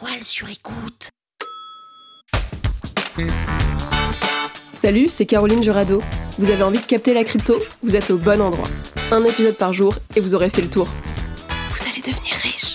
La toile sur écoute. Salut, c'est Caroline Jurado. Vous avez envie de capter la crypto? Vous êtes au bon endroit. Un épisode par jour et vous aurez fait le tour. Vous allez devenir riche.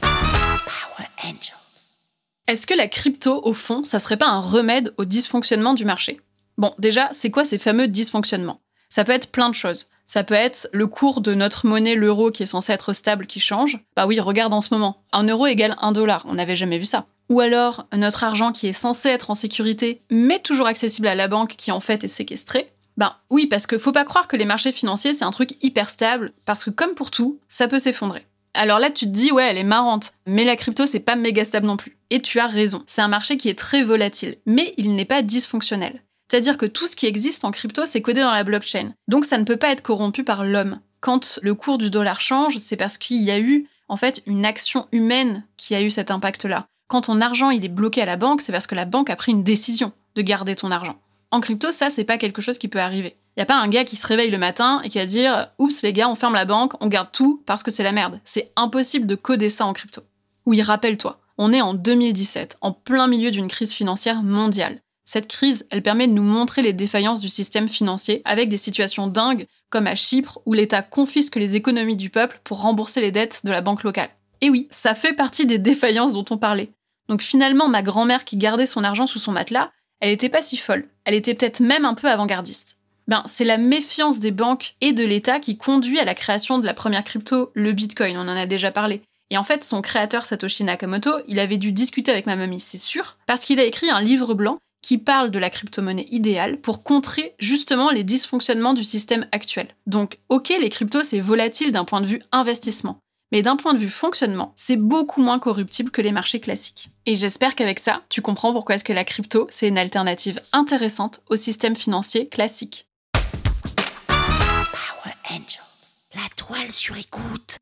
Power Angels. Est-ce que la crypto, au fond, ça serait pas un remède au dysfonctionnement du marché? Bon, déjà, c'est quoi ces fameux dysfonctionnements? Ça peut être plein de choses. Ça peut être le cours de notre monnaie, l'euro, qui est censé être stable, qui change. Bah oui, regarde en ce moment. Un euro égale un dollar. On n'avait jamais vu ça. Ou alors notre argent qui est censé être en sécurité, mais toujours accessible à la banque qui en fait est séquestré. Ben oui, parce que faut pas croire que les marchés financiers c'est un truc hyper stable, parce que comme pour tout, ça peut s'effondrer. Alors là, tu te dis, ouais, elle est marrante, mais la crypto, c'est pas méga stable non plus. Et tu as raison, c'est un marché qui est très volatile, mais il n'est pas dysfonctionnel. C'est-à-dire que tout ce qui existe en crypto, c'est codé dans la blockchain. Donc ça ne peut pas être corrompu par l'homme. Quand le cours du dollar change, c'est parce qu'il y a eu, en fait, une action humaine qui a eu cet impact-là. Quand ton argent il est bloqué à la banque, c'est parce que la banque a pris une décision de garder ton argent. En crypto, ça, c'est pas quelque chose qui peut arriver. Il n'y a pas un gars qui se réveille le matin et qui va dire Oups, les gars, on ferme la banque, on garde tout parce que c'est la merde. C'est impossible de coder ça en crypto. Oui, rappelle-toi, on est en 2017, en plein milieu d'une crise financière mondiale. Cette crise, elle permet de nous montrer les défaillances du système financier avec des situations dingues comme à Chypre où l'État confisque les économies du peuple pour rembourser les dettes de la banque locale. Et oui, ça fait partie des défaillances dont on parlait. Donc finalement, ma grand-mère qui gardait son argent sous son matelas, elle était pas si folle. Elle était peut-être même un peu avant-gardiste. Ben, c'est la méfiance des banques et de l'État qui conduit à la création de la première crypto, le Bitcoin, on en a déjà parlé. Et en fait, son créateur Satoshi Nakamoto, il avait dû discuter avec ma mamie, c'est sûr, parce qu'il a écrit un livre blanc qui parle de la crypto-monnaie idéale pour contrer justement les dysfonctionnements du système actuel. Donc, ok, les cryptos, c'est volatile d'un point de vue investissement. Mais d'un point de vue fonctionnement, c'est beaucoup moins corruptible que les marchés classiques. Et j'espère qu'avec ça, tu comprends pourquoi est-ce que la crypto, c'est une alternative intéressante au système financier classique. Power Angels, la toile sur écoute.